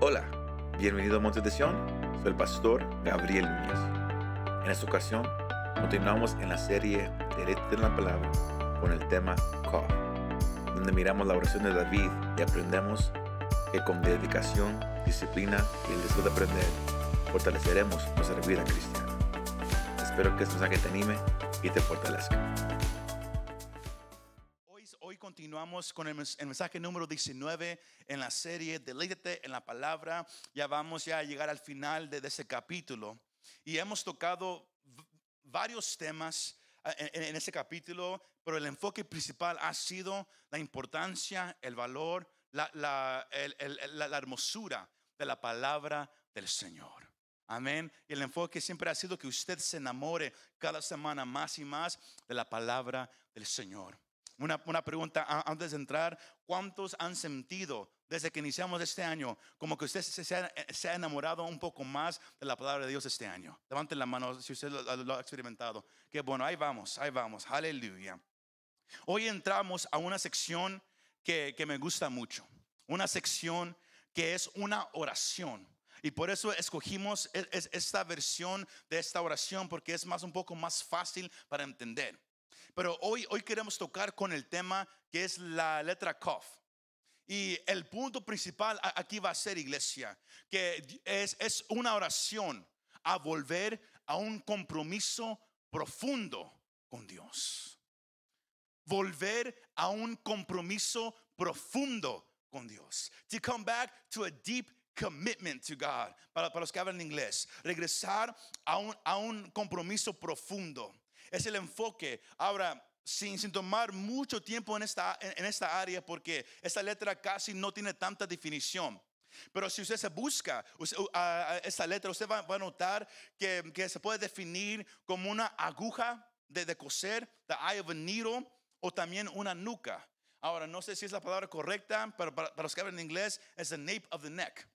Hola, bienvenido a Monte de Sion. Soy el pastor Gabriel Núñez. En esta ocasión, continuamos en la serie Derecho de la Palabra con el tema Kof, donde miramos la oración de David y aprendemos que con dedicación, disciplina y el deseo de aprender, fortaleceremos nuestra vida cristiana. Espero que este mensaje te anime y te fortalezca. Continuamos con el, mens- el mensaje número 19 en la serie Deleítate en la palabra. Ya vamos ya a llegar al final de, de ese capítulo. Y hemos tocado varios temas en- en ese capítulo, pero el enfoque principal ha sido la importancia, el valor, la, la- el- el- la- la hermosura de la palabra del Señor. Amén. Y el enfoque siempre ha sido que usted se enamore cada semana más y más de la palabra del Señor. Una, una pregunta antes de entrar, ¿cuántos han sentido desde que iniciamos este año como que usted se, ha, se ha enamorado un poco más de la palabra de Dios este año? Levanten la mano si usted lo, lo ha experimentado. Qué bueno, ahí vamos, ahí vamos, aleluya. Hoy entramos a una sección que, que me gusta mucho, una sección que es una oración. Y por eso escogimos es- es- esta versión de esta oración porque es más un poco más fácil para entender. Pero hoy, hoy queremos tocar con el tema que es la letra Kof. Y el punto principal aquí va a ser, iglesia, que es, es una oración a volver a un compromiso profundo con Dios. Volver a un compromiso profundo con Dios. To come back to a deep commitment to God. Para, para los que hablan inglés. Regresar a un, a un compromiso profundo. Es el enfoque. Ahora, sin, sin tomar mucho tiempo en esta, en, esta área, porque esta letra casi no tiene tanta definición. Pero si usted se busca usted- uh, a- a esta letra, usted va, va a notar que, que se puede definir como una aguja de, de coser, the eye of a needle, o también una nuca. Ahora, no sé si es la palabra correcta, pero para, para los que hablan inglés, es the nape of the neck.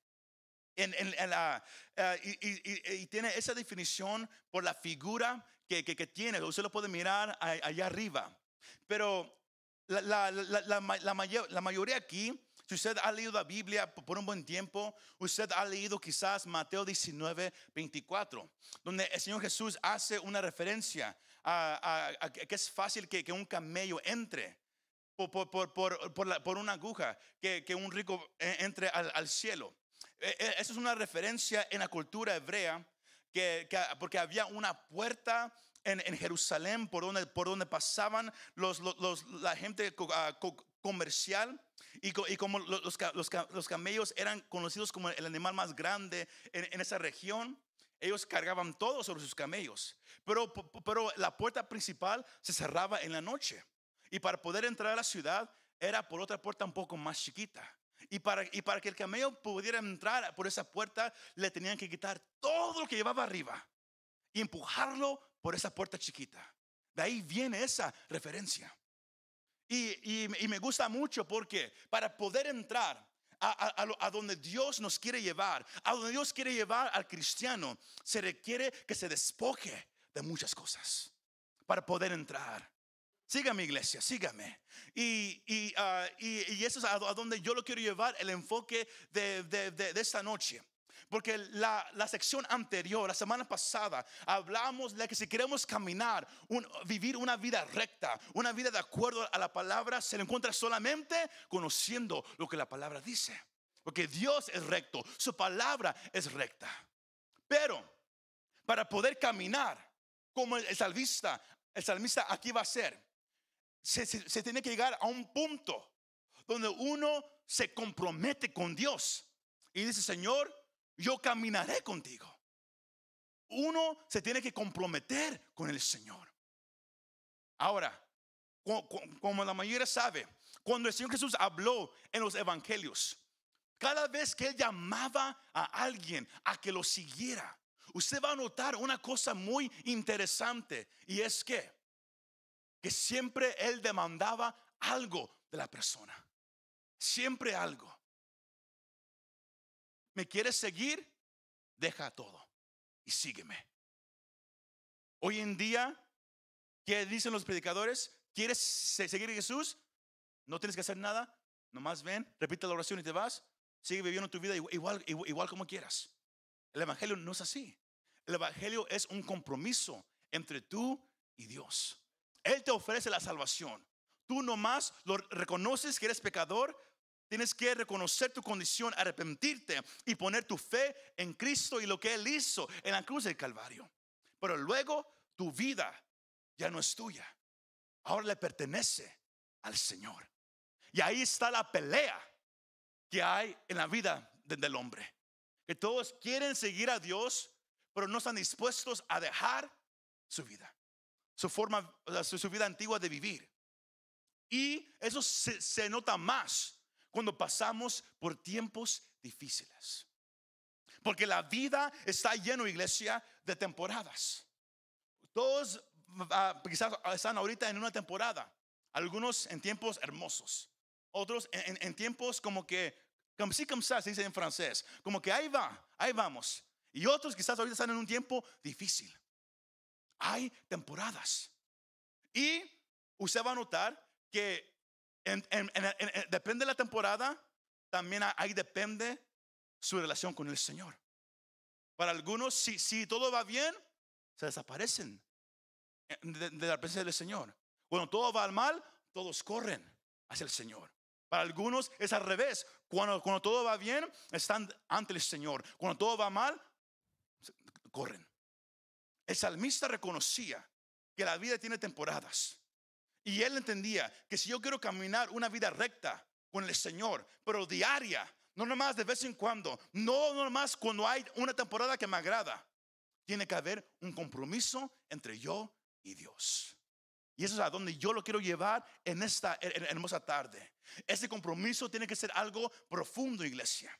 En, en- la- eh, y- y tiene esa definición por la figura que, que- que tiene. Usted lo puede mirar allá arriba. Pero la, la- la- la ma- la mayo- la mayoría aquí, si usted ha leído la Biblia por un buen tiempo, usted ha leído quizás Mateo 19, 24, donde el Señor Jesús hace una referencia a, que es fácil que, un camello entre por, por- por- por- una aguja, que, un rico eh, entre al, al cielo. Eh, eh, Eso es una referencia en la cultura hebrea, que, que- porque había una puerta en, en Jerusalén por donde, por donde pasaban los, los- la gente ah, co- comercial. Y, y como lo- los, los camellos eran conocidos como el animal más grande en, en esa región, ellos cargaban todo sobre sus camellos. Pero, pero la puerta principal se cerraba en la noche. Y para poder entrar a la ciudad era por otra puerta un poco más chiquita. Y para, y para que el camello pudiera entrar por esa puerta, le tenían que quitar todo lo que llevaba arriba y empujarlo por esa puerta chiquita. De ahí viene esa referencia. Y, y- y me gusta mucho porque para poder entrar a, a- a donde Dios nos quiere llevar, a donde Dios quiere llevar al cristiano, se requiere que se despoje de muchas cosas para poder entrar. Sígame, iglesia, sígame. Y, ah, y- y eso es a, a donde yo lo quiero llevar, el enfoque de, de- de- esta noche. Porque la, la sección anterior, la semana pasada, hablamos de que si queremos caminar, vivir una vida recta, una vida de acuerdo a la palabra, se lo encuentra solamente conociendo lo que la palabra dice. Porque Dios es recto, su palabra es recta. Pero para poder caminar como el, el salmista, el salmista aquí va a ser, se, tiene que llegar a un punto donde uno se compromete con Dios y dice, Señor, yo caminaré contigo. Uno se tiene que comprometer con el Señor. Ahora, co- co- como la mayoría sabe, cuando el Señor Jesús habló en los evangelios, cada vez que él llamaba a alguien a que lo siguiera, usted va a notar una cosa muy interesante y es que que siempre él demandaba algo de la persona. Siempre algo. ¿Me quieres seguir? Deja todo y sígueme. Hoy en día, ¿qué dicen los predicadores? ¿Quieres se- seguir a Jesús? No tienes que hacer nada. Nomás ven, repite la oración y te vas. sigue viviendo tu vida igual, igual como quieras. El Evangelio no es así. El Evangelio es un compromiso entre tú y Dios. Él te ofrece la salvación. Tú nomás lo reconoces que eres pecador, tienes que reconocer tu condición, arrepentirte y poner tu fe en Cristo y lo que Él hizo en la cruz del Calvario. Pero luego tu vida ya no es tuya. Ahora le pertenece al Señor. Y ahí está la pelea que hay en la vida del hombre. Que todos quieren seguir a Dios, pero no están dispuestos a dejar su vida, su forma, su vida antigua de vivir. Y eso se, nota más cuando pasamos por tiempos difíciles. Porque la vida está lleno, iglesia, de temporadas. Todos ah, quizás están ahorita en una temporada. Algunos en tiempos hermosos. Otros en, tiempos como que, como si como se dice en francés. Como que ahí va, ahí vamos. Y otros quizás ahorita están en un tiempo difícil. Hay temporadas. Y usted va a notar que depende de la temporada, también ahí depende su relación con el Señor. Para algunos, si, si todo va bien, se desaparecen de, la presencia del Señor. Cuando todo va mal, todos corren hacia el Señor. Para algunos es al revés. Cuando, cuando todo va bien, están ante el Señor. Cuando todo va mal, corren. El salmista reconocía que la vida tiene temporadas. Y él entendía que si yo quiero caminar una vida recta con el Señor, pero diaria, no nomás de vez en cuando, no nomás cuando hay una temporada que me agrada, tiene que haber un compromiso entre yo y Dios. Y eso es a donde yo lo quiero llevar en esta hermosa tarde. Ese compromiso tiene que ser algo profundo, iglesia.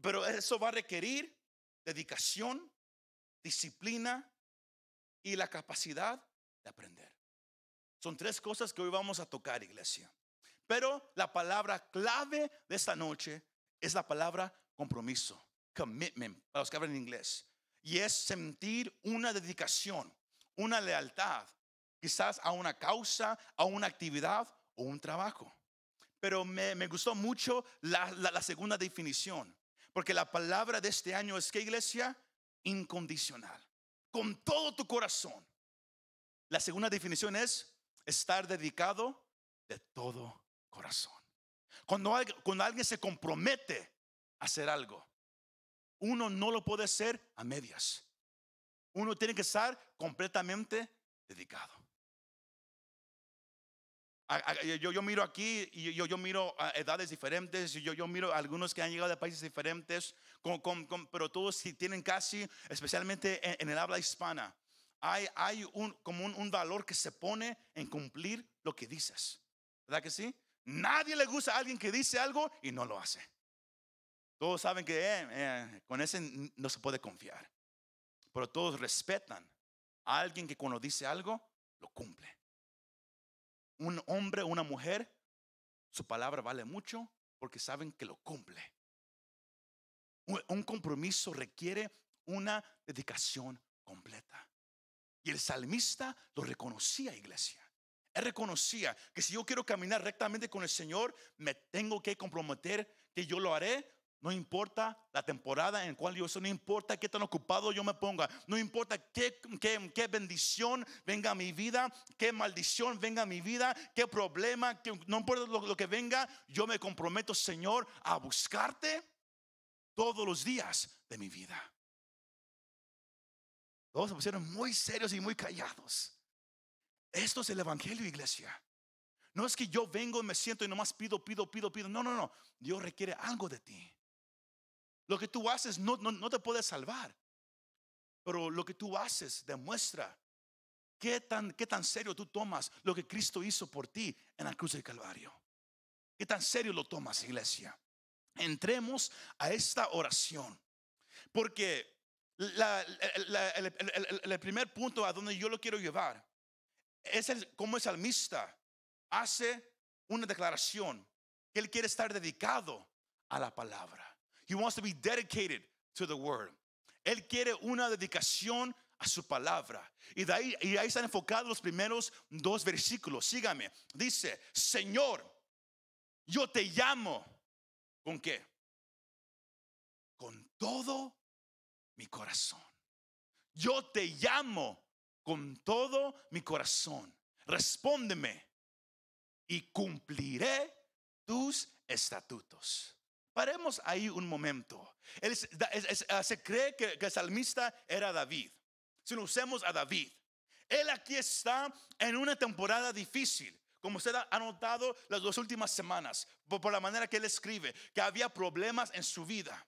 Pero eso va a requerir dedicación, disciplina y la capacidad de aprender. Son tres cosas que hoy vamos a tocar, iglesia. Pero la palabra clave de esta noche es la palabra compromiso, commitment, para los que hablan en inglés. Y es sentir una dedicación, una lealtad, quizás a una causa, a una actividad o un trabajo. Pero me, gustó mucho la, la segunda definición, porque la palabra de este año es que iglesia, incondicional, con todo tu corazón. La segunda definición es estar dedicado de todo corazón. Cuando, cuando alguien se compromete a hacer algo, uno no lo puede hacer a medias. Uno tiene que estar completamente dedicado. Yo, miro aquí y yo, miro edades diferentes, yo, miro algunos que han llegado de países diferentes, pero todos tienen casi, especialmente en el habla hispana, hay, un, como un, valor que se pone en cumplir lo que dices. ¿Verdad que sí? Nadie le gusta a alguien que dice algo y no lo hace. Todos saben que eh, eh, con ese no se puede confiar. Pero todos respetan a alguien que cuando dice algo, lo cumple. Un hombre o una mujer, su palabra vale mucho porque saben que lo cumple. un compromiso requiere una dedicación completa. Y el salmista lo reconocía, iglesia. Él reconocía que si yo quiero caminar rectamente con el Señor, me tengo que comprometer que yo lo haré. No importa la temporada en cual yo estoy, no importa qué tan ocupado yo me ponga, no importa qué, qué, bendición venga a mi vida, qué maldición venga a mi vida, qué problema, no importa lo que venga, yo me comprometo, Señor, a buscarte todos los días de mi vida. Todos se pusieron muy serios y muy callados. Esto es el Evangelio, iglesia. No es que yo vengo y me siento y nomás pido, pido, pido, pido. No, no, no. Dios requiere algo de ti. Lo que tú haces no, no, te puede salvar. Pero lo que tú haces demuestra qué tan, qué tan serio tú tomas lo que Cristo hizo por ti en la cruz del Calvario. Qué tan serio lo tomas, iglesia. Entremos a esta oración. Porque el, primer punto a donde yo lo quiero llevar es el, como el salmista hace una declaración que él quiere estar dedicado a la palabra. He wants to be dedicated to the word. Él quiere una dedicación a su palabra. Y de ahí, ahí están enfocados los primeros dos versículos. Sígame. Dice, Señor, yo te llamo. ¿Con qué? con todo mi corazón. Yo te llamo con todo mi corazón. Respóndeme y cumpliré tus estatutos. Paremos ahí un momento. Ah, se cree que, el salmista era David. Si no usemos a David, él aquí está en una temporada difícil. Como usted ha notado las dos últimas semanas, por, la manera que él escribe, que había problemas en su vida.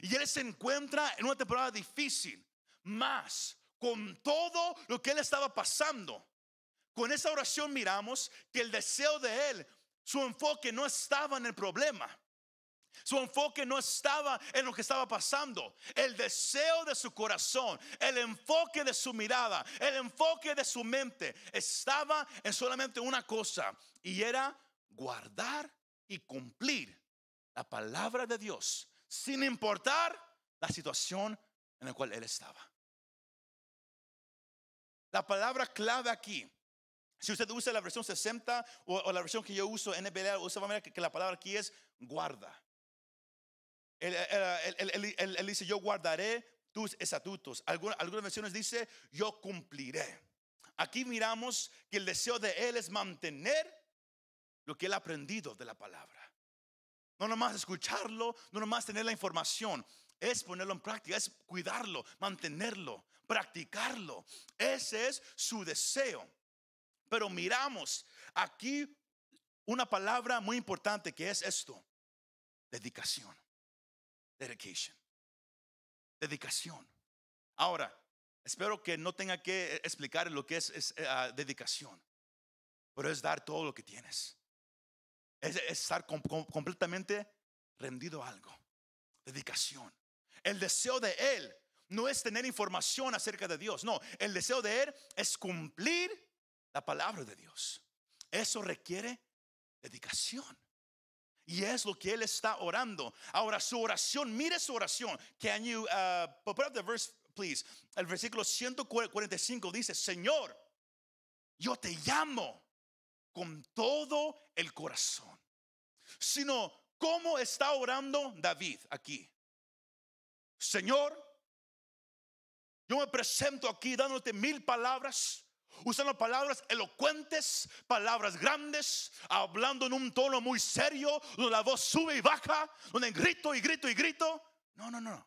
Y él se encuentra en una temporada difícil, más con todo lo que él estaba pasando. Con esa oración miramos que el deseo de él, su enfoque no estaba en el problema. Su enfoque no estaba en lo que estaba pasando. El deseo de su corazón, el enfoque de su mirada, el enfoque de su mente estaba en solamente una cosa y era guardar y cumplir la palabra de Dios sin importar la situación en la cual él estaba. La palabra clave aquí si usted usa la versión 60 o, la versión que yo uso el usa que, que la palabra aquí es guarda. Él, dice, yo guardaré tus estatutos. Algunas, algunas versiones dice, yo cumpliré. Aquí miramos que el deseo de Él es mantener lo que Él ha aprendido de la palabra. No nomás escucharlo, no nomás tener la información, es ponerlo en práctica, es cuidarlo, mantenerlo, practicarlo. Ese es su deseo. Pero miramos aquí una palabra muy importante que es esto, dedicación. Dedication. Dedicación. Ahora, espero que no tenga que explicar lo que es, eh, ah, dedicación, pero es dar todo lo que tienes. Es, estar completamente rendido a algo. Dedicación. El deseo de Él no es tener información acerca de Dios, no, el deseo de Él es cumplir la palabra de Dios. Eso requiere dedicación. Y es lo que él está orando. Ahora, su oración, mire su oración. Can you uh, put up the verse, please? El versículo 145 dice: Señor, yo te llamo con todo el corazón. Sino, ¿cómo está orando David aquí? Señor, yo me presento aquí dándote mil palabras usando palabras elocuentes, palabras grandes, hablando en un tono muy serio, donde la voz sube y baja, donde grito y grito y grito. No, no, no.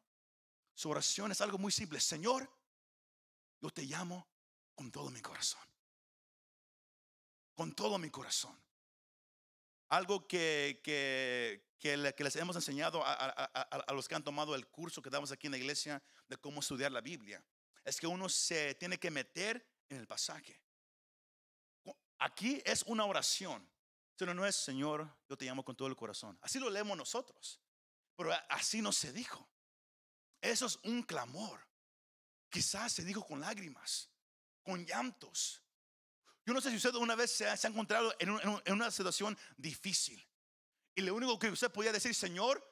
Su oración es algo muy simple. Señor, yo te llamo con todo mi corazón. Con todo mi corazón. Algo que, que, que, les hemos enseñado a, los que han tomado el curso que damos aquí en la iglesia de cómo estudiar la Biblia. Es que uno se tiene que meter en el pasaje. Aquí es una oración. Pero no es, Señor, yo te llamo con todo el corazón. Así lo leemos nosotros. Pero así no se dijo. Eso es un clamor. Quizás se dijo con lágrimas, con llantos. Yo no sé si usted una vez se ha, encontrado en, una situación difícil. Y lo único que usted podía decir, Señor,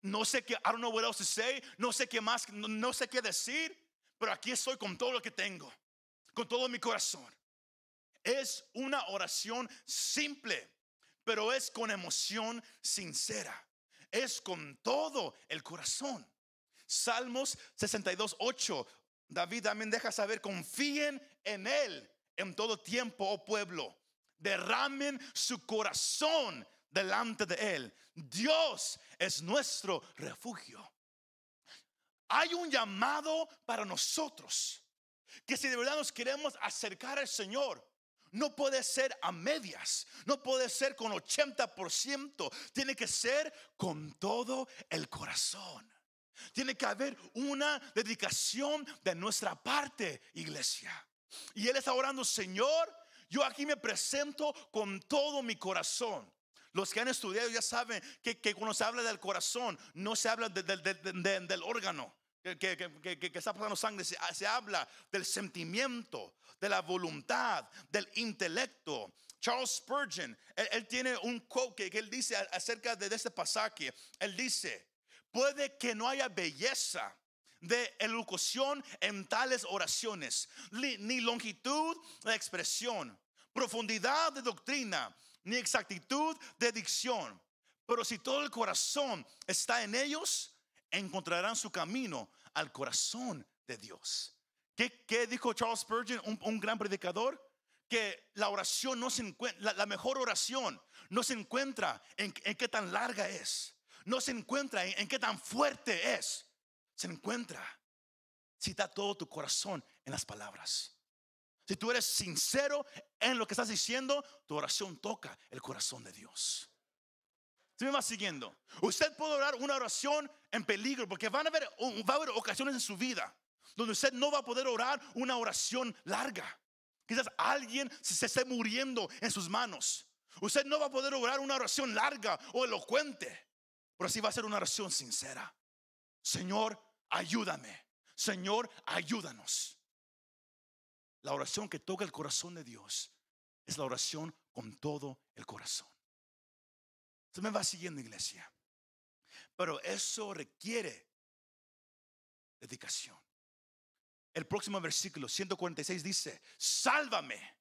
no sé qué, I don't know what else to say, no sé qué más, no sé qué decir, pero aquí estoy con todo lo que tengo con todo mi corazón. Es una oración simple, pero es con emoción sincera. Es con todo el corazón. Salmos 62, 8. David también deja saber, confíen en Él en todo tiempo, oh pueblo. Derramen su corazón delante de Él. Dios es nuestro refugio. Hay un llamado para nosotros que si de verdad nos queremos acercar al Señor, no puede ser a medias, no puede ser con 80%, tiene que ser con todo el corazón. Tiene que haber una dedicación de nuestra parte, iglesia. Y Él está orando, Señor, yo aquí me presento con todo mi corazón. Los que han estudiado ya saben que, cuando se habla del corazón, no se habla del órgano que, está pasando sangre, se, habla del sentimiento, de la voluntad, del intelecto. Charles Spurgeon, él, tiene un quote que, él dice acerca de, este pasaje. Él dice, puede que no haya belleza de elocución en tales oraciones, ni longitud de expresión, profundidad de doctrina, ni exactitud de dicción. Pero si todo el corazón está en ellos, encontrarán su camino al corazón de Dios. ¿Qué, qué dijo Charles Spurgeon, un, gran predicador? Que la oración no se encuentra, la, mejor oración no se encuentra en, en qué tan larga es, no se encuentra en, en qué tan fuerte es, se encuentra si está todo tu corazón en las palabras. Si tú eres sincero en lo que estás diciendo, tu oración toca el corazón de Dios. ¿Sí me va siguiendo? Usted puede orar una oración en peligro porque van a haber, va a haber ocasiones en su vida donde usted no va a poder orar una oración larga. Quizás alguien se esté muriendo en sus manos. Usted no va a poder orar una oración larga o elocuente, pero sí va a ser una oración sincera. Señor, ayúdame. Señor, ayúdanos. La oración que toca el corazón de Dios es la oración con todo el corazón. Se me va siguiendo, iglesia. Pero eso requiere dedicación. El próximo versículo 146 dice, sálvame,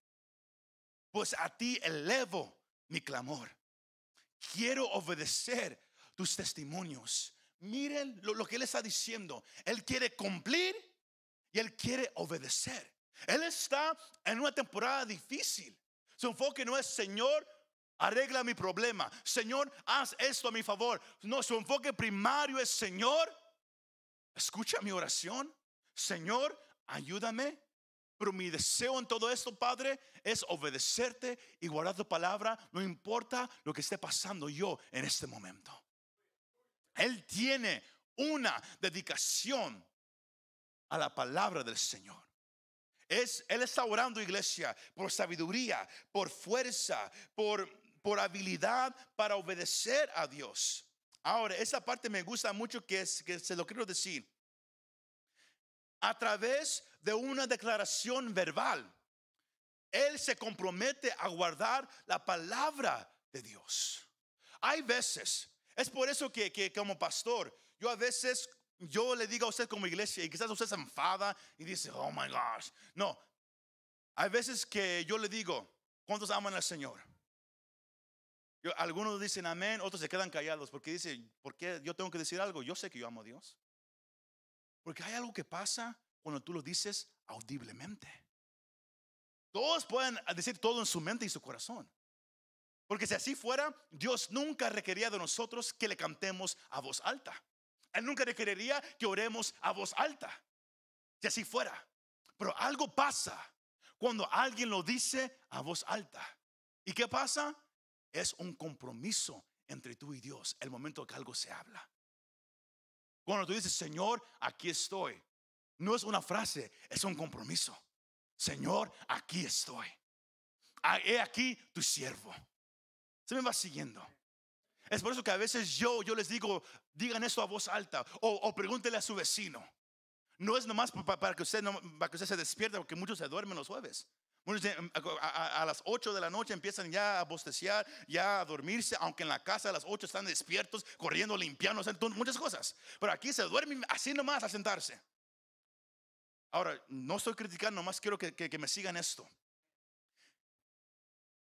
pues a ti elevo mi clamor. Quiero obedecer tus testimonios. Miren lo, que él está diciendo. Él quiere cumplir y él quiere obedecer. Él está en una temporada difícil. Su enfoque no es, Señor, arregla mi problema. Señor, haz esto a mi favor. No, su enfoque primario es, Señor, escucha mi oración. Señor, ayúdame. Pero mi deseo en todo esto, Padre, es obedecerte y guardar tu palabra, no importa lo que esté pasando yo en este momento. Él tiene una dedicación a la palabra del Señor. Es, él está orando, iglesia, por sabiduría, por fuerza, por, por habilidad para obedecer a Dios. Ahora, esa parte me gusta mucho que, se lo quiero decir. A través de una declaración verbal, Él se compromete a guardar la palabra de Dios. Hay veces, es por eso que, que como pastor, yo a veces yo le digo a usted como iglesia y quizás usted se enfada y dice, oh my gosh. No, hay veces que yo le digo, ¿cuántos aman al Señor? Algunos dicen amén, otros se quedan callados porque dicen, ¿por qué yo tengo que decir algo? Yo sé que yo amo a Dios. Porque hay algo que pasa cuando tú lo dices audiblemente. Todos pueden decir todo en su mente y su corazón. Porque si así fuera, Dios nunca requería de nosotros que le cantemos a voz alta. Él nunca requeriría que oremos a voz alta. Si así fuera. Pero algo pasa cuando alguien lo dice a voz alta. ¿Y qué pasa? Es un compromiso entre tú y Dios el momento que algo se habla. Cuando tú dices, Señor, aquí estoy. No es una frase, es un compromiso. Señor, aquí estoy. Ah, he aquí tu siervo. Se me va siguiendo. Es por eso que a veces yo, yo les digo, digan eso a voz alta o, pregúntele a su vecino. No es nomás para, que usted para que usted se despierte, porque muchos se duermen los jueves. Muchos a, las 8 de la noche empiezan ya a bosteciar, ya a dormirse, aunque en la casa a las 8 están despiertos, corriendo, limpiando, muchas cosas. Pero aquí se duermen así nomás a sentarse. Ahora, no estoy criticando, nomás quiero que me sigan esto.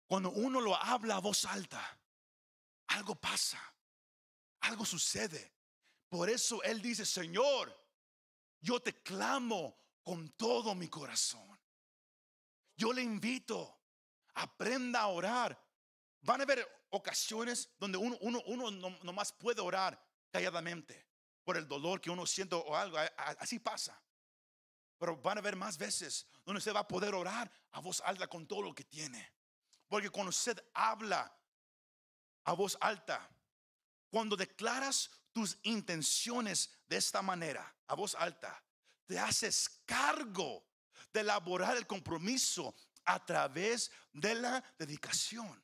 Cuando uno lo habla a voz alta, algo pasa, algo sucede. Por eso Él dice, Señor, yo te clamo con todo mi corazón. Yo le invito, aprenda a orar. Van a haber ocasiones donde uno, no, nomás puede orar calladamente por el dolor que uno siente o algo. Así pasa. Pero van a haber más veces donde usted va a poder orar a voz alta con todo lo que tiene. Porque cuando usted habla a voz alta, cuando declaras tus intenciones de esta manera, a voz alta, te haces cargo de elaborar el compromiso a través de la dedicación.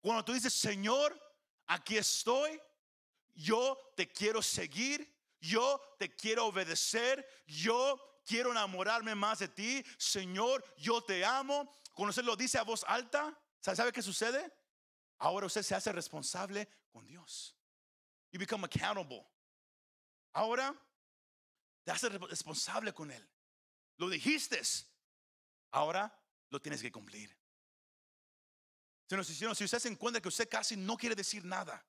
Cuando tú dices, Señor, aquí estoy, yo te quiero seguir, yo te quiero obedecer, yo quiero enamorarme más de ti, Señor, yo te amo. Cuando usted lo dice a voz alta, ¿sabe qué sucede? Ahora usted se hace responsable con Dios. You become accountable. Ahora te hace responsable con Él. Lo dijiste. Ahora lo tienes que cumplir. Si usted se encuentra que usted casi no quiere decir nada,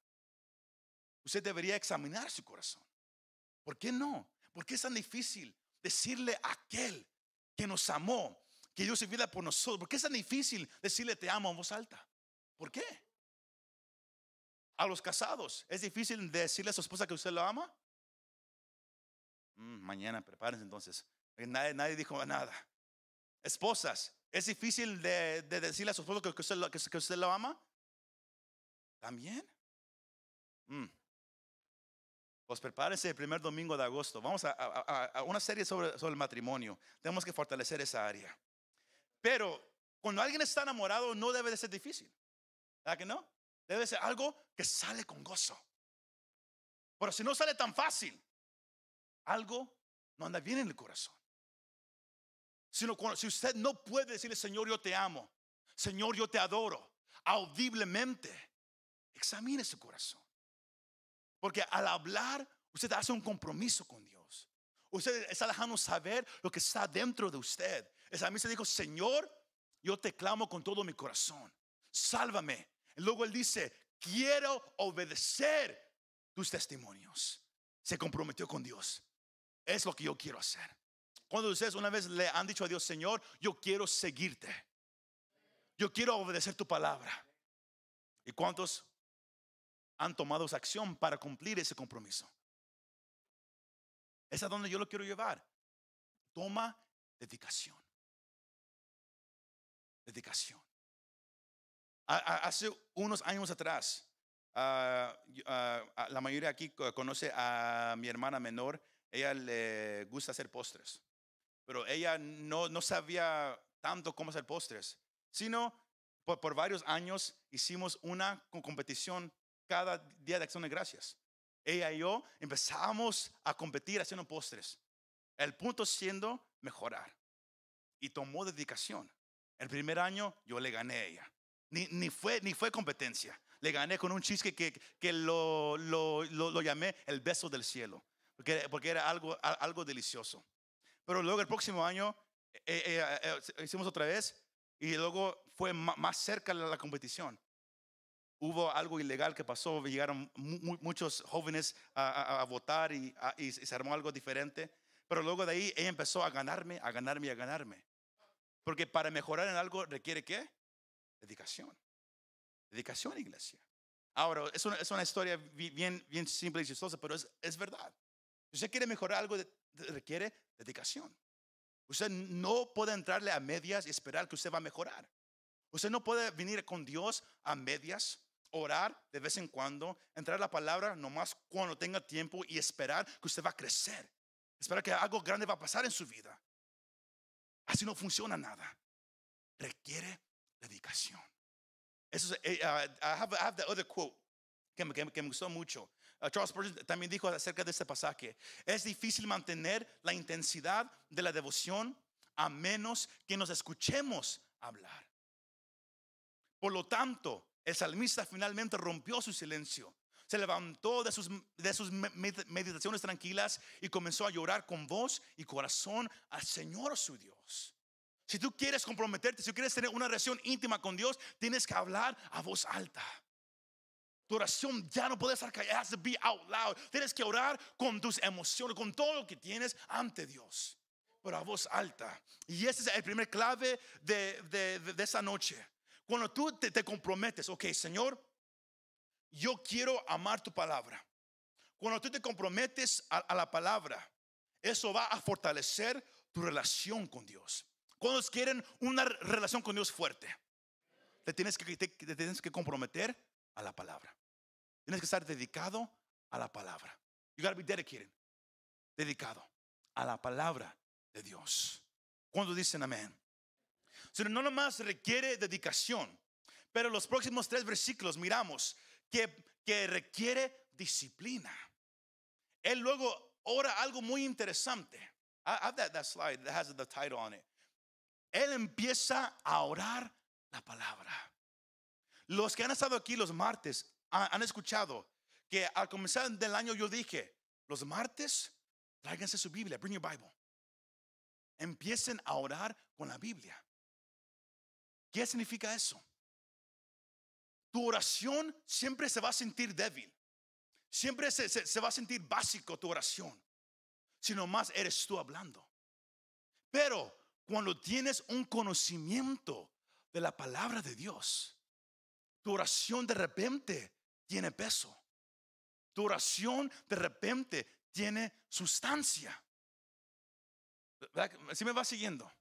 usted debería examinar su corazón. ¿Por qué no? ¿Por qué es tan difícil decirle a aquel que nos amó, que dio su vida por nosotros? ¿Por qué es tan difícil decirle te amo en voz alta? ¿Por qué? A los casados, ¿es difícil decirle a su esposa que usted lo ama? Mm, mañana prepárense entonces. Nadie, nadie dijo nada. Esposas, ¿es difícil de, decirle a su esposo que, usted, lo, que, usted lo ama? ¿También? Mm. Pues prepárense el primer domingo de agosto. Vamos a, una serie sobre, sobre el matrimonio. Tenemos que fortalecer esa área. Pero cuando alguien está enamorado no debe de ser difícil. ¿Verdad que no? Debe ser algo que sale con gozo. Pero si no sale tan fácil, algo no anda bien en el corazón. Sino si usted no puede decirle, Señor, yo te amo, Señor, yo te adoro, audiblemente, examine su corazón. Porque al hablar, usted hace un compromiso con Dios. Usted está dejando saber lo que está dentro de usted. Esa mí se dijo, Señor, yo te clamo con todo mi corazón. Sálvame. Y luego él dice, quiero obedecer tus testimonios. Se comprometió con Dios. Es lo que yo quiero hacer. Cuando ustedes una vez le han dicho a Dios, Señor, yo quiero seguirte. Yo quiero obedecer tu palabra. ¿Y cuántos han tomado esa acción para cumplir ese compromiso? Es a donde yo lo quiero llevar. Toma dedicación. Dedicación. Hace unos años atrás, ah, ah, la mayoría aquí conoce a mi hermana menor ella le gusta hacer postres, pero ella no, no sabía tanto cómo hacer postres, sino por, por varios años hicimos una competición cada día de acción de gracias. Ella y yo empezamos a competir haciendo postres. El punto siendo mejorar. Y tomó dedicación. El primer año yo le gané a ella. Ni, ni, fue, ni fue competencia. Le gané con un cheesecake que, que lo, lo, lo, lo, llamé el beso del cielo porque, era algo, algo delicioso. Pero luego el próximo año eh, eh, eh, hicimos otra vez y luego fue más cerca la, la competición. Hubo algo ilegal que pasó, llegaron muchos jóvenes a, votar y, y, se armó algo diferente. Pero luego de ahí ella empezó a ganarme, a ganarme, a ganarme. Porque para mejorar en algo requiere qué? Dedicación. Dedicación, iglesia. Ahora, es una, es una historia bien, bien simple y chistosa, pero es, es verdad. Si usted quiere mejorar algo, requiere dedicación. Usted no puede entrarle a medias y esperar que usted va a mejorar. Usted no puede venir con Dios a medias, orar de vez en cuando, entrar a la palabra nomás cuando tenga tiempo y esperar que usted va a crecer. Esperar que algo grande va a pasar en su vida. Así no funciona nada. Requiere dedicación. Eso es, uh, I, have, I have the other quote que me, que me gustó mucho. Uh, Charles Spurgeon también dijo acerca de este pasaje, es difícil mantener la intensidad de la devoción a menos que nos escuchemos hablar. Por lo tanto, el salmista finalmente rompió su silencio. Se levantó de sus, de sus meditaciones tranquilas y comenzó a llorar con voz y corazón al Señor su Dios. Si tú quieres comprometerte, si quieres tener una relación íntima con Dios, tienes que hablar a voz alta. Tu oración ya no puede estar callada, has to be out loud. Tienes que orar con tus emociones, con todo lo que tienes ante Dios, pero a voz alta. Y ese es el primer clave de, de, esa noche. Cuando tú te, comprometes, ok, Señor, yo quiero amar tu palabra. Cuando tú te comprometes a, la palabra, eso va a fortalecer tu relación con Dios. Cuando quieren una relación con Dios fuerte, te tienes que, te tienes que comprometer a la palabra. Tienes que estar dedicado a la palabra. You got to be dedicated. Dedicado a la palabra de Dios. Cuando dicen amén. Sino no nomás requiere dedicación, pero los próximos tres versículos miramos que, que requiere disciplina. Él luego ora algo muy interesante. I have that, that slide that has the title on it. Él empieza a orar la palabra. Los que han estado aquí los martes han escuchado que al comenzar del año yo dije, los martes, tráiganse su Biblia, bring your Bible. Empiecen a orar con la Biblia. ¿Qué significa eso? Tu oración siempre se va a sentir débil. Siempre se, se, va a sentir básico tu oración. sino más eres tú hablando. Pero cuando tienes un conocimiento de la palabra de Dios, tu oración de repente tiene peso. Tu oración de repente tiene sustancia. Si me va siguiendo?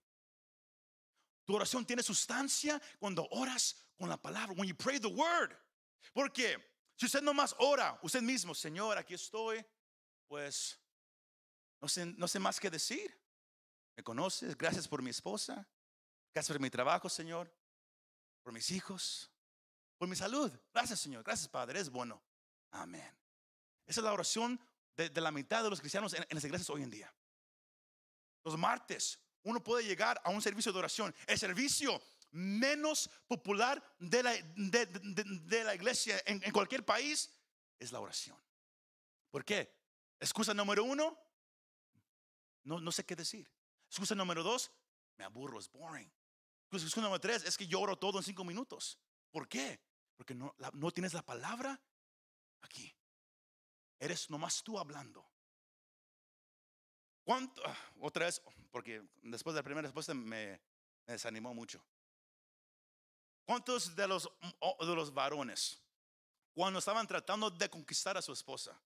Tu oración tiene sustancia cuando oras con la palabra. When you pray the word. Porque si usted nomás ora, usted mismo, Señor, aquí estoy, pues no sé, no sé más que decir. Me conoces, gracias por mi esposa, gracias por mi trabajo, Señor, por mis hijos, por mi salud. Gracias, Señor, gracias, Padre, es bueno. Amén. Esa es la oración de, la mitad de los cristianos en, las iglesias hoy en día. Los martes, uno puede llegar a un servicio de oración. El servicio menos popular de la, de, la iglesia en, en, cualquier país es la oración. ¿Por qué? Excusa número uno, no, no sé qué decir. Excusa número dos, me aburro, es boring. Excusa número tres, es que lloro todo en cinco minutos. ¿Por qué? Porque no, no tienes la palabra aquí. Eres nomás tú hablando. ¿Cuánto? Ah, otra vez, porque después de la primera respuesta me, desanimó mucho. ¿Cuántos de los, de los varones, cuando estaban tratando de conquistar a su esposa,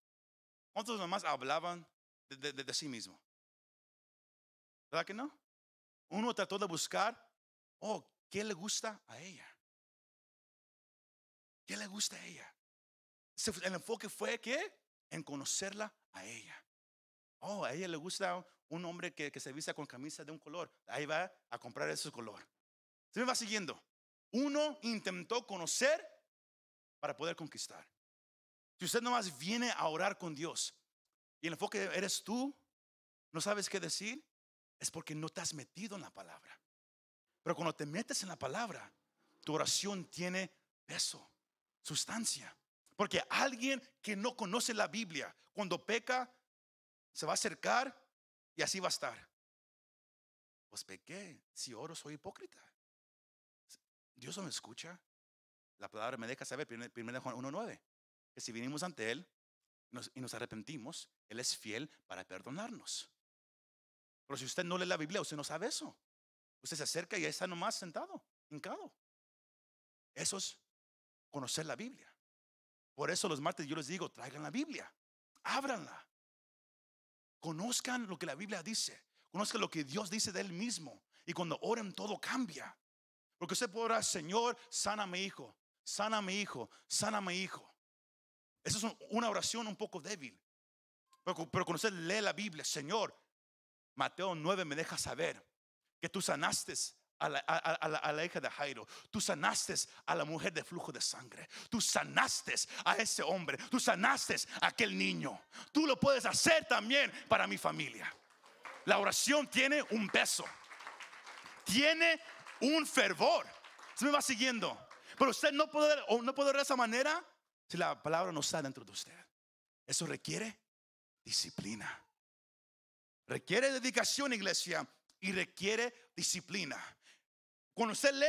cuántos nomás hablaban de, de sí mismo? ¿Verdad que no? Uno trató de buscar, oh, ¿qué le gusta a ella? ¿Qué le gusta a ella? El enfoque fue que en conocerla a ella. Oh, a ella le gusta un hombre que, se vista con camisa de un color. Ahí va a comprar ese color. Se me va siguiendo. Uno intentó conocer para poder conquistar. Si usted nomás viene a orar con Dios y el enfoque eres tú, no sabes qué decir, es porque no te has metido en la palabra. Pero cuando te metes en la palabra, tu oración tiene peso, sustancia. Porque alguien que no conoce la Biblia, cuando peca, se va a acercar y así va a estar. Pues pequé, si oro soy hipócrita. Dios no me escucha. La palabra me deja saber, 1 Juan 1.9, que si vinimos ante Él y nos arrepentimos, Él es fiel para perdonarnos. Pero si usted no lee la Biblia, usted no sabe eso. Usted se acerca y está nomás sentado, hincado. Eso es conocer la Biblia. Por eso los martes yo les digo, traigan la Biblia, ábranla. Conozcan lo que la Biblia dice. Conozcan lo que Dios dice de Él mismo. Y cuando oren todo cambia. Porque usted puede Señor, sana a mi hijo, sana a mi hijo, sana a mi hijo. Esa es una oración un poco débil. Pero, pero cuando lee la Biblia, Señor, Mateo 9 me deja saber que tú sanaste a la, hija de Jairo. Tú sanaste a la mujer de flujo de sangre. Tú sanaste a ese hombre. Tú sanaste a aquel niño. Tú lo puedes hacer también para mi familia. La oración tiene un peso. Tiene un fervor. Se me va siguiendo. Pero usted no puede, no puede de esa manera si la palabra no está dentro de usted. Eso requiere disciplina. Requiere dedicación, iglesia, y requiere disciplina. Cuando usted lee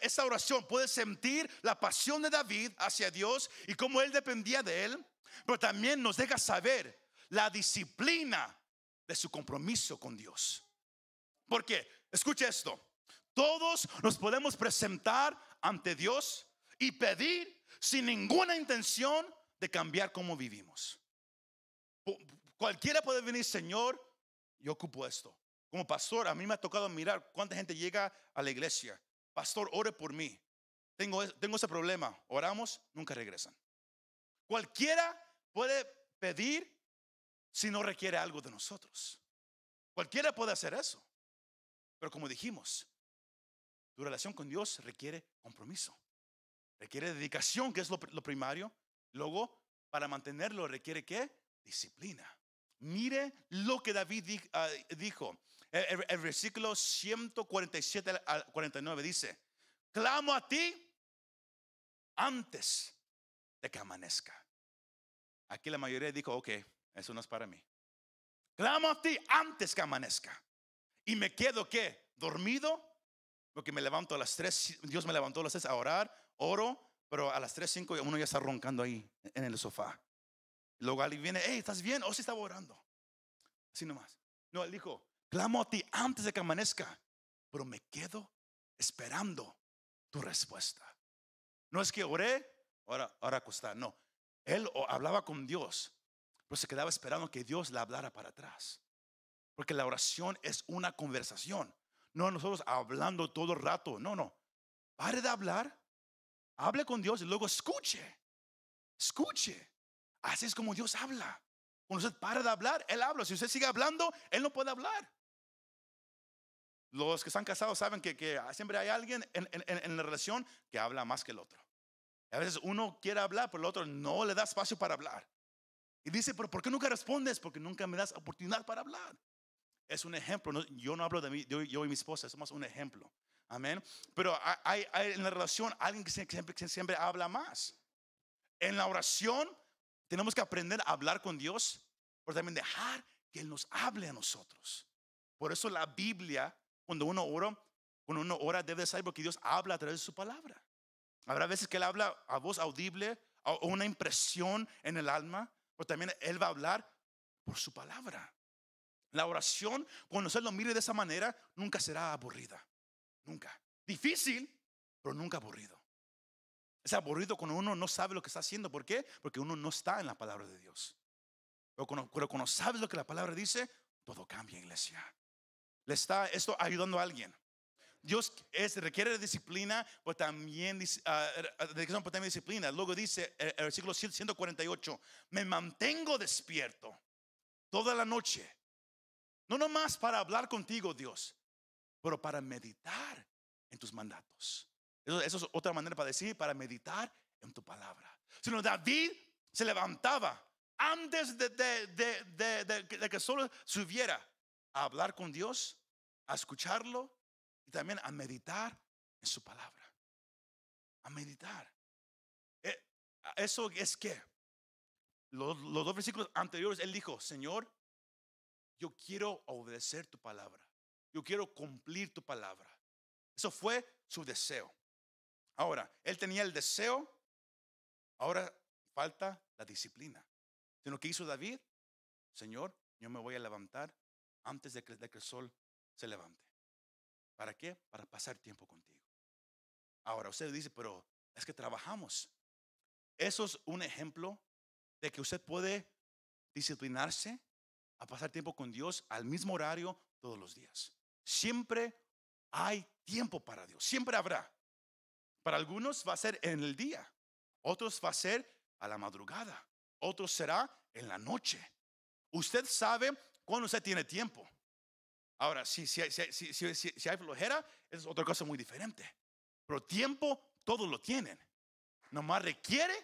esta, oración, puede sentir la pasión de David hacia Dios y cómo él dependía de él, pero también nos deja saber la disciplina de su compromiso con Dios. Porque, escuche esto, todos nos podemos presentar ante Dios y pedir sin ninguna intención de cambiar cómo vivimos. Cualquiera puede venir, Señor, yo ocupo esto. Como pastor, a mí me ha tocado mirar cuánta gente llega a la iglesia. Pastor, ore por mí. Tengo, tengo ese problema. Oramos, nunca regresan. Cualquiera puede pedir si no requiere algo de nosotros. Cualquiera puede hacer eso. Pero como dijimos, tu relación con Dios requiere compromiso. Requiere dedicación, que es lo, lo primario. Luego, para mantenerlo requiere qué? Disciplina. Mire lo que David ah, dijo. El, versículo 147 al 49 dice, clamo a ti antes de que amanezca. Aquí la mayoría dijo, ok, eso no es para mí. Clamo a ti antes que amanezca. Y me quedo que dormido, porque me levanto a las 3, Dios me levantó a las 3 a orar, oro, pero a las 3, 5 uno ya está roncando ahí en el sofá. Luego alguien viene, hey, ¿estás bien? O oh, si estaba orando. Así nomás. No, él dijo, clamo a ti antes de que amanezca, pero me quedo esperando tu respuesta. No es que oré, ahora, ahora acostar, no. Él hablaba con Dios, pero se quedaba esperando que Dios le hablara para atrás. Porque la oración es una conversación. No nosotros hablando todo el rato. No, no. Pare de hablar. Hable con Dios y luego escuche. Escuche. Así es como Dios habla. Cuando usted para de hablar, Él habla. Si usted sigue hablando, Él no puede hablar. Los que están casados saben que, siempre hay alguien en, la relación que habla más que el otro. A veces uno quiere hablar, pero el otro no le da espacio para hablar. Y dice, pero ¿por qué nunca respondes? Porque nunca me das oportunidad para hablar. Es un ejemplo. yo no hablo de mí, yo, y mi esposa somos un ejemplo. Amén. Pero hay, en la relación alguien que siempre, que siempre habla más. En la oración tenemos que aprender a hablar con Dios, pero también dejar que Él nos hable a nosotros. Por eso la Biblia, cuando uno ora, cuando uno ora debe saber porque Dios habla a través de su palabra. Habrá veces que Él habla a voz audible o una impresión en el alma, pero también Él va a hablar por su palabra. La oración, cuando usted lo mire de esa manera, nunca será aburrida. Nunca. Difícil, pero nunca aburrido. Es aburrido cuando uno no sabe lo que está haciendo. ¿Por qué? Porque uno no está en la palabra de Dios. Pero cuando, cuando sabes lo que la palabra dice, todo cambia, iglesia. Le está esto ayudando a alguien. Dios es, requiere de disciplina, pero también, uh, también disciplina. Luego dice el, el versículo 148, me mantengo despierto toda la noche. No nomás para hablar contigo, Dios, pero para meditar en tus mandatos. Eso, es otra manera para decir, para meditar en tu palabra. Sino David se levantaba antes de, de que solo subiera a hablar con Dios, a escucharlo y también a meditar en su palabra. A meditar. Eh, eso es que los, los, dos versículos anteriores, él dijo, Señor, yo quiero obedecer tu palabra. Yo quiero cumplir tu palabra. Eso fue su deseo. Ahora, él tenía el deseo, ahora falta la disciplina. Lo que hizo David, Señor, yo me voy a levantar antes de que, de que el sol se levante. ¿Para qué? Para pasar tiempo contigo. Ahora, usted dice, pero es que trabajamos. Eso es un ejemplo de que usted puede disciplinarse a pasar tiempo con Dios al mismo horario todos los días. Siempre hay tiempo para Dios, siempre habrá. Para algunos va a ser en el día, otros va a ser a la madrugada, otros será en la noche. Usted sabe cuándo usted tiene tiempo. Ahora, si, si, si, si, hay flojera, es otra cosa muy diferente. Pero tiempo, todos lo tienen. Nomás requiere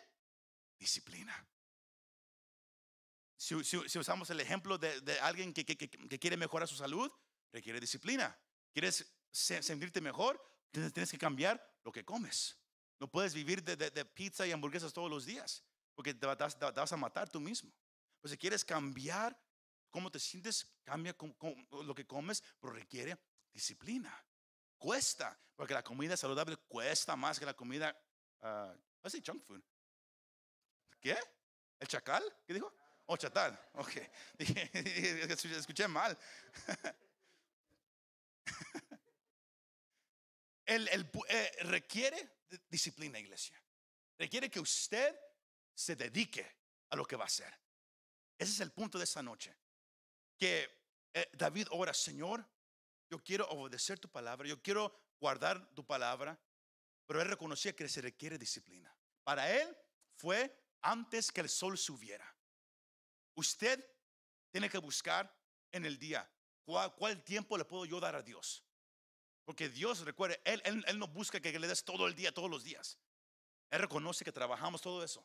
disciplina. Si, usamos el ejemplo de, alguien que, quiere mejorar su salud, requiere disciplina. ¿Quieres sentirte mejor? Tienes que cambiar lo que comes. No puedes vivir de, pizza y hamburguesas todos los días, porque te vas, a matar tú mismo. Pues si quieres cambiar cómo te sientes, cambia lo que comes, pero requiere disciplina. Cuesta, porque la comida saludable cuesta más que la comida, así, junk food. ¿Qué? ¿El chacal? ¿Qué dijo? Oh, chatal. Ok. escuché mal. El, eh, requiere disciplina, iglesia. Requiere que usted se dedique a lo que va a hacer. Ese es el punto de esta noche. Que eh, David ora, Señor, yo quiero obedecer tu palabra, yo quiero guardar tu palabra, pero él reconocía que se requiere disciplina. Para él fue antes que el sol subiera. Usted tiene que buscar en el día cuál, tiempo le puedo yo dar a Dios. Porque Dios, recuerde, él, él, no busca que le des todo el día, todos los días. Él reconoce que trabajamos todo eso.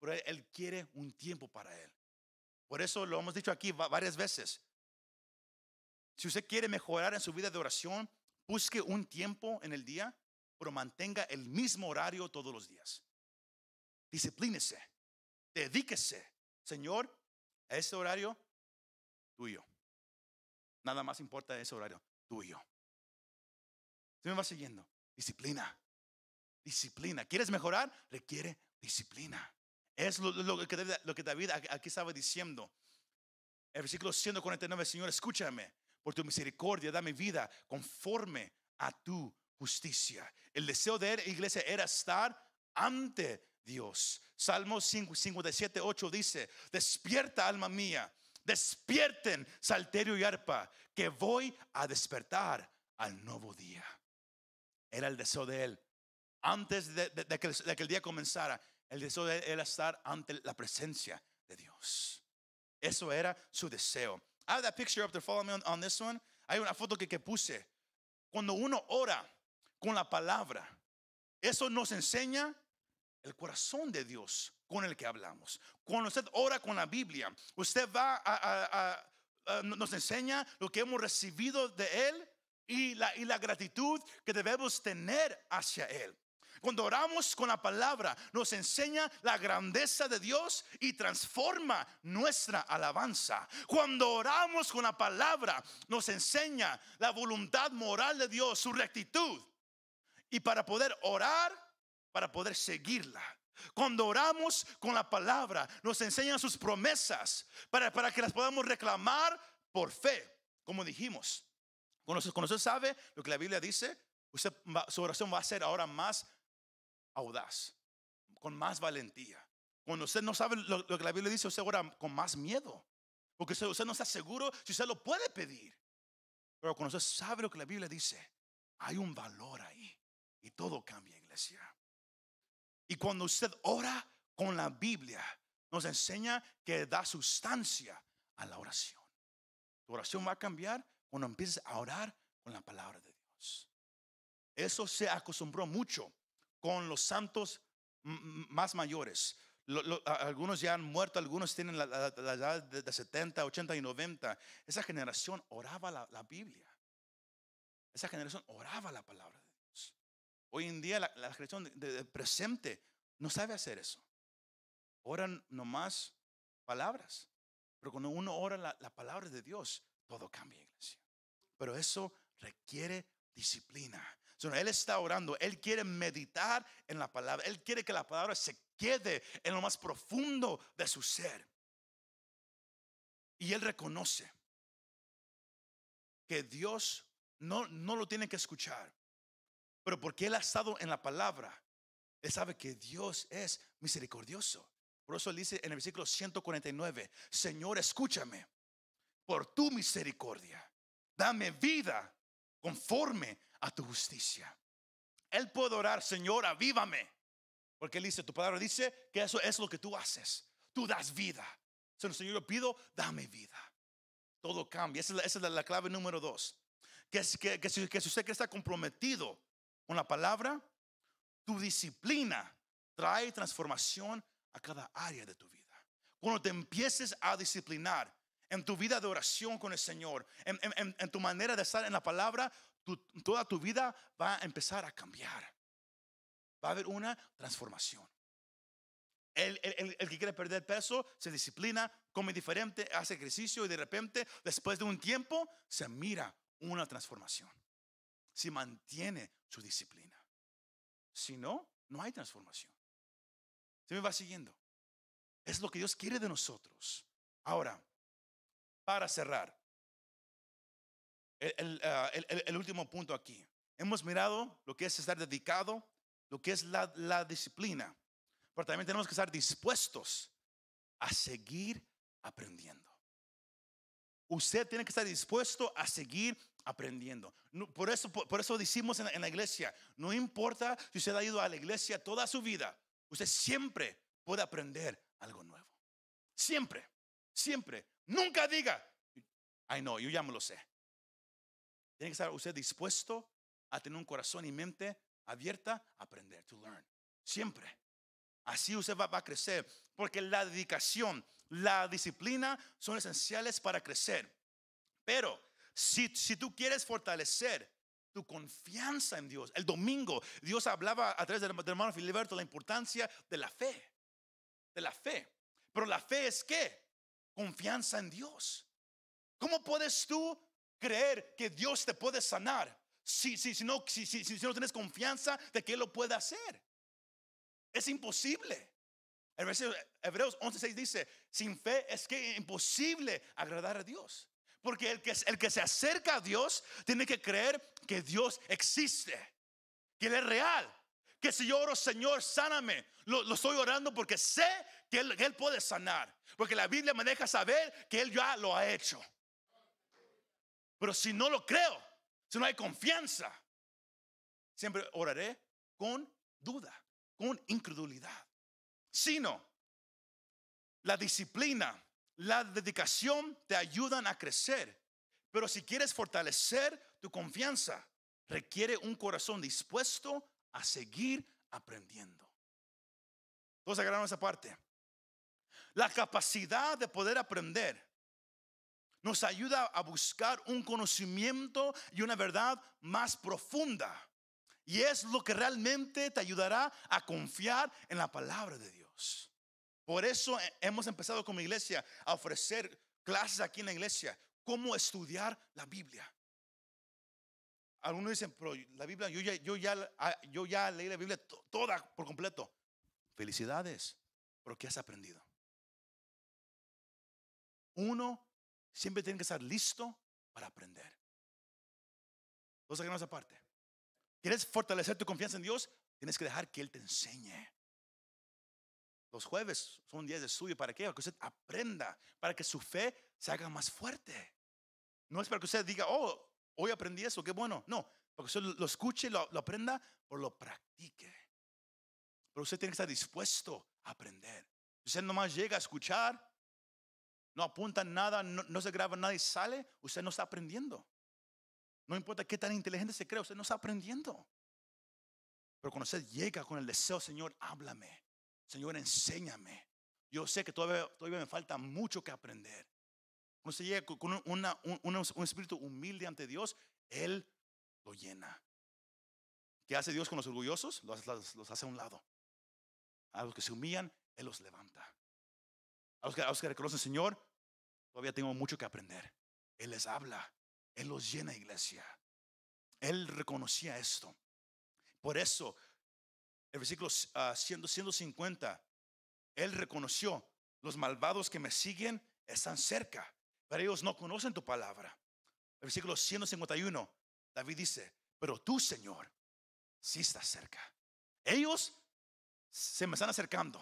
Pero él, quiere un tiempo para Él. Por eso lo hemos dicho aquí varias veces. Si usted quiere mejorar en su vida de oración, busque un tiempo en el día, pero mantenga el mismo horario todos los días. Disciplínese, dedíquese. Señor, a ese horario, tuyo. Nada más importa ese horario, tuyo. Usted me va siguiendo. Disciplina. Disciplina. ¿Quieres mejorar? Requiere disciplina. Es lo, que, David aquí estaba diciendo. El versículo 149, Señor, escúchame. Por tu misericordia, dame vida conforme a tu justicia. El deseo de la iglesia, era estar ante Dios. Salmos 57, 8 dice, despierta alma mía, despierten salterio y arpa, que voy a despertar al nuevo día. Era el deseo de él. Antes de que el día comenzara, el deseo de él estar ante la presencia de Dios. Eso era su deseo. I have that picture up there. Follow me on, this one. Hay una foto que, que puse. Cuando uno ora con la palabra, eso nos enseña el corazón de Dios con el que hablamos. Cuando usted ora con la Biblia, usted va a, nos enseña lo que hemos recibido de Él y la, y la gratitud que debemos tener hacia Él. Cuando oramos con la palabra, nos enseña la grandeza de Dios y transforma nuestra alabanza. Cuando oramos con la palabra, nos enseña la voluntad moral de Dios, su rectitud. Y para poder orar, para poder seguirla. Cuando oramos con la palabra, nos enseña sus promesas para, para que las podamos reclamar por fe, como dijimos. Cuando usted, sabe lo que la Biblia dice, su oración va a ser ahora más audaz, con más valentía. Cuando usted no sabe lo, que la Biblia dice, usted ora con más miedo. Porque usted, no está seguro si usted lo puede pedir. Pero cuando usted sabe lo que la Biblia dice, hay un valor ahí. Y todo cambia, iglesia. Y cuando usted ora con la Biblia, nos enseña que da sustancia a la oración. Tu oración va a cambiar cuando empieces a orar con la palabra de Dios. Eso se acostumbró mucho con los santos más mayores. algunos ya han muerto, algunos tienen la, edad de, 70, 80 y 90. Esa generación oraba la, Biblia. Esa generación oraba la palabra de Dios. Hoy en día la, generación de, presente no sabe hacer eso. Oran nomás palabras. Pero cuando uno ora la, la palabra de Dios, todo cambia, iglesia. Pero eso requiere disciplina él está orando, él quiere meditar en la palabra, él quiere que la palabra se quede en lo más profundo de su ser. Y él reconoce que Dios no, no lo tiene que escuchar, pero porque él ha estado en la palabra, él sabe que Dios es misericordioso. Por eso él dice en el versículo 149, Señor, escúchame por tu misericordia, dame vida conforme a tu justicia. Él puede orar, Señor, avívame. Porque Él dice, tu palabra dice que eso es lo que tú haces. Tú das vida. Señor, yo pido, dame vida. Todo cambia. Esa es la, clave número dos. Que, es, que, si, usted está comprometido con la palabra, tu disciplina trae transformación a cada área de tu vida. Cuando te empieces a disciplinar en tu vida de oración con el Señor, en tu manera de estar en la palabra, toda tu vida va a empezar a cambiar. Va a haber una transformación. El, que quiere perder peso se disciplina, come diferente, hace ejercicio y de repente, después de un tiempo, se mira una transformación. Si mantiene su disciplina. Si no, no hay transformación. Se me va siguiendo. Es lo que Dios quiere de nosotros. Ahora, para cerrar, Ah, el, último punto aquí. Hemos mirado lo que es estar dedicado, lo que es la, la disciplina, pero también tenemos que estar dispuestos a seguir aprendiendo. Usted tiene que estar dispuesto a seguir aprendiendo. Por eso, por, eso decimos en, en, la iglesia, no importa si usted ha ido a la iglesia toda su vida, usted siempre puede aprender algo nuevo. Siempre, siempre. Nunca diga, ay no, yo ya me lo sé. Tiene que estar usted dispuesto a tener un corazón y mente abierta a aprender, to learn. Siempre. Así usted va, a crecer. Porque la dedicación, la disciplina son esenciales para crecer. Pero si, si tú quieres fortalecer tu confianza en Dios, el domingo Dios hablaba a través del, hermano Filiberto la importancia de la fe. De la fe. Pero la fe es qué? Confianza en Dios. ¿Cómo puedes tú creer que Dios te puede sanar si, si, si, no, si, si, si no tienes confianza de que Él lo puede hacer. Es imposible. Hebreos 11:6 dice, sin fe es que es imposible agradar a Dios. Porque el que, el que se acerca a Dios tiene que creer que Dios existe, que Él es real. Que si yo oro, Señor, sáname, lo, lo estoy orando porque sé que él, que él puede sanar. Porque la Biblia me deja saber que Él ya lo ha hecho. Pero si no lo creo, si no hay confianza, siempre oraré con duda, con incredulidad. Sino, la disciplina, la dedicación te ayudan a crecer. Pero si quieres fortalecer tu confianza, requiere un corazón dispuesto a seguir aprendiendo. Todos agarraron esa parte. La capacidad de poder aprender nos ayuda a buscar un conocimiento y una verdad más profunda. Y es lo que realmente te ayudará a confiar en la palabra de Dios. Por eso hemos empezado como iglesia a ofrecer clases aquí en la iglesia, cómo estudiar la Biblia. Algunos dicen, pero la Biblia, yo ya, yo ya, ah, yo ya leí la Biblia toda por completo. Felicidades, pero ¿qué has aprendido? Uno siempre tiene que estar listo para aprender. Cosa que no es aparte. ¿Quieres fortalecer tu confianza en Dios? Tienes que dejar que Él te enseñe. Los jueves son días de estudio. ¿Para qué? Para que usted aprenda, para que su fe se haga más fuerte. No es para que usted diga, oh, hoy aprendí eso, qué bueno. No, para que usted lo escuche, lo, lo aprenda o lo practique. Pero usted tiene que estar dispuesto a aprender. Usted nomás llega a escuchar, no apunta nada, no, se graba nada y sale, usted no está aprendiendo. No importa qué tan inteligente se cree, usted no está aprendiendo. Pero cuando usted llega con el deseo, Señor, háblame. Señor, enséñame. Yo sé que todavía, todavía me falta mucho que aprender. Cuando usted llega con un, espíritu humilde ante Dios, Él lo llena. ¿Qué hace Dios con los orgullosos? Los, los, hace a un lado. A los que se humillan, Él los levanta. A los que, a los Señor, todavía tengo mucho que aprender. Él les habla. Él los llena, iglesia. Él reconocía esto. Por eso, el versículo 150, ah, Él reconoció, los malvados que me siguen están cerca, pero ellos no conocen tu palabra. El versículo 151, David dice, pero tú, Señor, sí estás cerca. Ellos se me están acercando,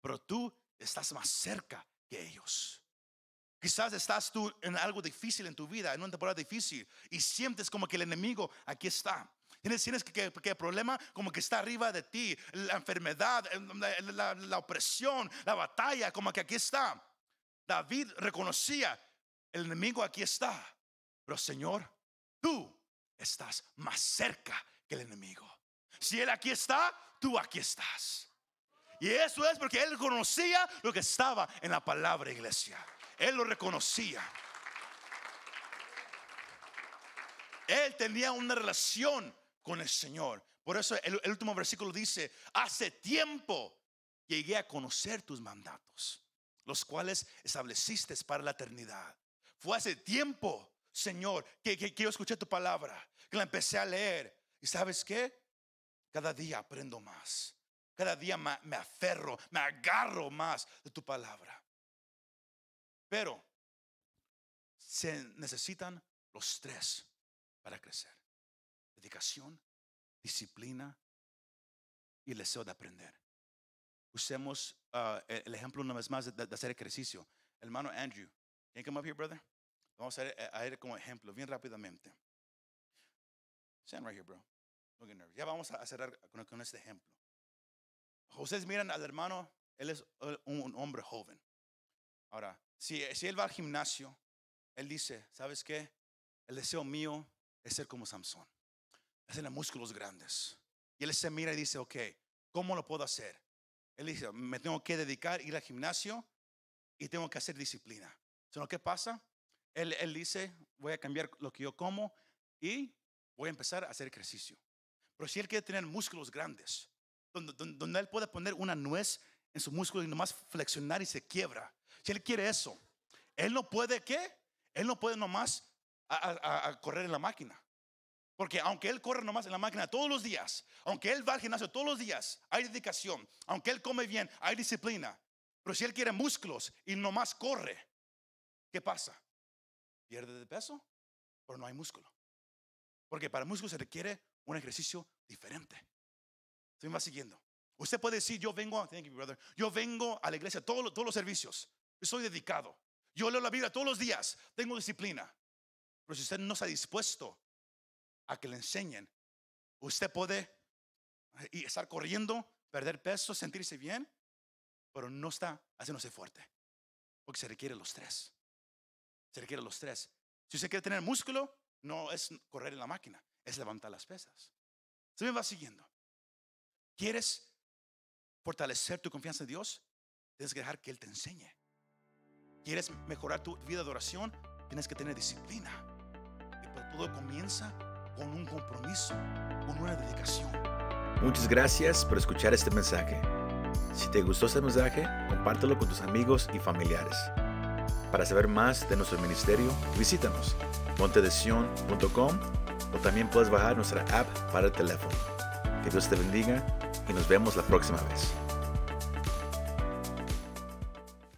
pero tú estás más cerca que ellos. Quizás estás tú en algo difícil en tu vida, en una temporada difícil, y sientes como que el enemigo aquí está. Tienes, tienes que, que, el problema como que está arriba de ti, la enfermedad, la, la opresión, la batalla, como que aquí está. David reconocía, el enemigo aquí está, pero Señor, tú estás más cerca que el enemigo. Si Él aquí está, tú aquí estás. Y eso es porque Él conocía lo que estaba en la palabra iglesia. Él lo reconocía. Él tenía una relación con el Señor. Por eso el, último versículo dice, hace tiempo llegué a conocer tus mandatos, los cuales estableciste para la eternidad. Fue hace tiempo, Señor, que, que, que yo escuché tu palabra, que la empecé a leer. ¿Y sabes qué? Cada día aprendo más. Cada día me aferro, me agarro más de tu palabra. Pero se necesitan los tres para crecer. Dedicación, disciplina y el deseo de aprender. Usemos ah, el ejemplo una vez más de, hacer ejercicio. hermano Andrew, can you come up brother? Vamos a ir, a ir como ejemplo, bien rápidamente. Stand right here, bro. Ya vamos a cerrar con, con este ejemplo. Ustedes miran al hermano, él es un hombre joven. Ahora, si, él va al gimnasio, él dice, ¿sabes qué? El deseo mío es ser como Samson, es tener músculos grandes. Y él se mira y dice, ok, ¿cómo lo puedo hacer? Él dice, me tengo que dedicar, ir al gimnasio y tengo que hacer disciplina. ¿Sino qué pasa? Él, él dice, voy a cambiar lo que yo como y voy a empezar a hacer ejercicio. Pero si él quiere tener músculos grandes, donde, él puede poner una nuez en su músculo y nomás flexionar y se quiebra, si él quiere eso, él no puede qué? Él no puede nomás correr en la máquina. Porque aunque él corre nomás en la máquina todos los días, aunque él va al gimnasio todos los días, hay dedicación. Aunque él come bien, hay disciplina. Pero si él quiere músculos y nomás corre, ¿qué pasa? Pierde de peso, pero no hay músculo. Porque para músculo se requiere un ejercicio diferente. ¿Se me va siguiendo? Usted puede decir, yo vengo, thank you, brother, yo vengo a la iglesia todos, los servicios. Soy dedicado. Yo leo la Biblia todos los días. Tengo disciplina. Pero si usted no está dispuesto a que le enseñen, usted puede y estar corriendo, perder peso, sentirse bien, pero no está haciéndose fuerte. Porque se requiere los tres. Se requiere los tres. Si usted quiere tener músculo, no es correr en la máquina, es levantar las pesas. Se me va siguiendo. ¿Quieres fortalecer tu confianza en Dios? Tienes que dejar que Él te enseñe. ¿Quieres mejorar tu vida de oración? Tienes que tener disciplina. Pero todo comienza con un compromiso, con una dedicación. Muchas gracias por escuchar este mensaje. Si te gustó este mensaje, compártelo con tus amigos y familiares. Para saber más de nuestro ministerio, visítanos montedesion.com o también puedes bajar nuestra app para el teléfono. Que Dios te bendiga y nos vemos la próxima vez.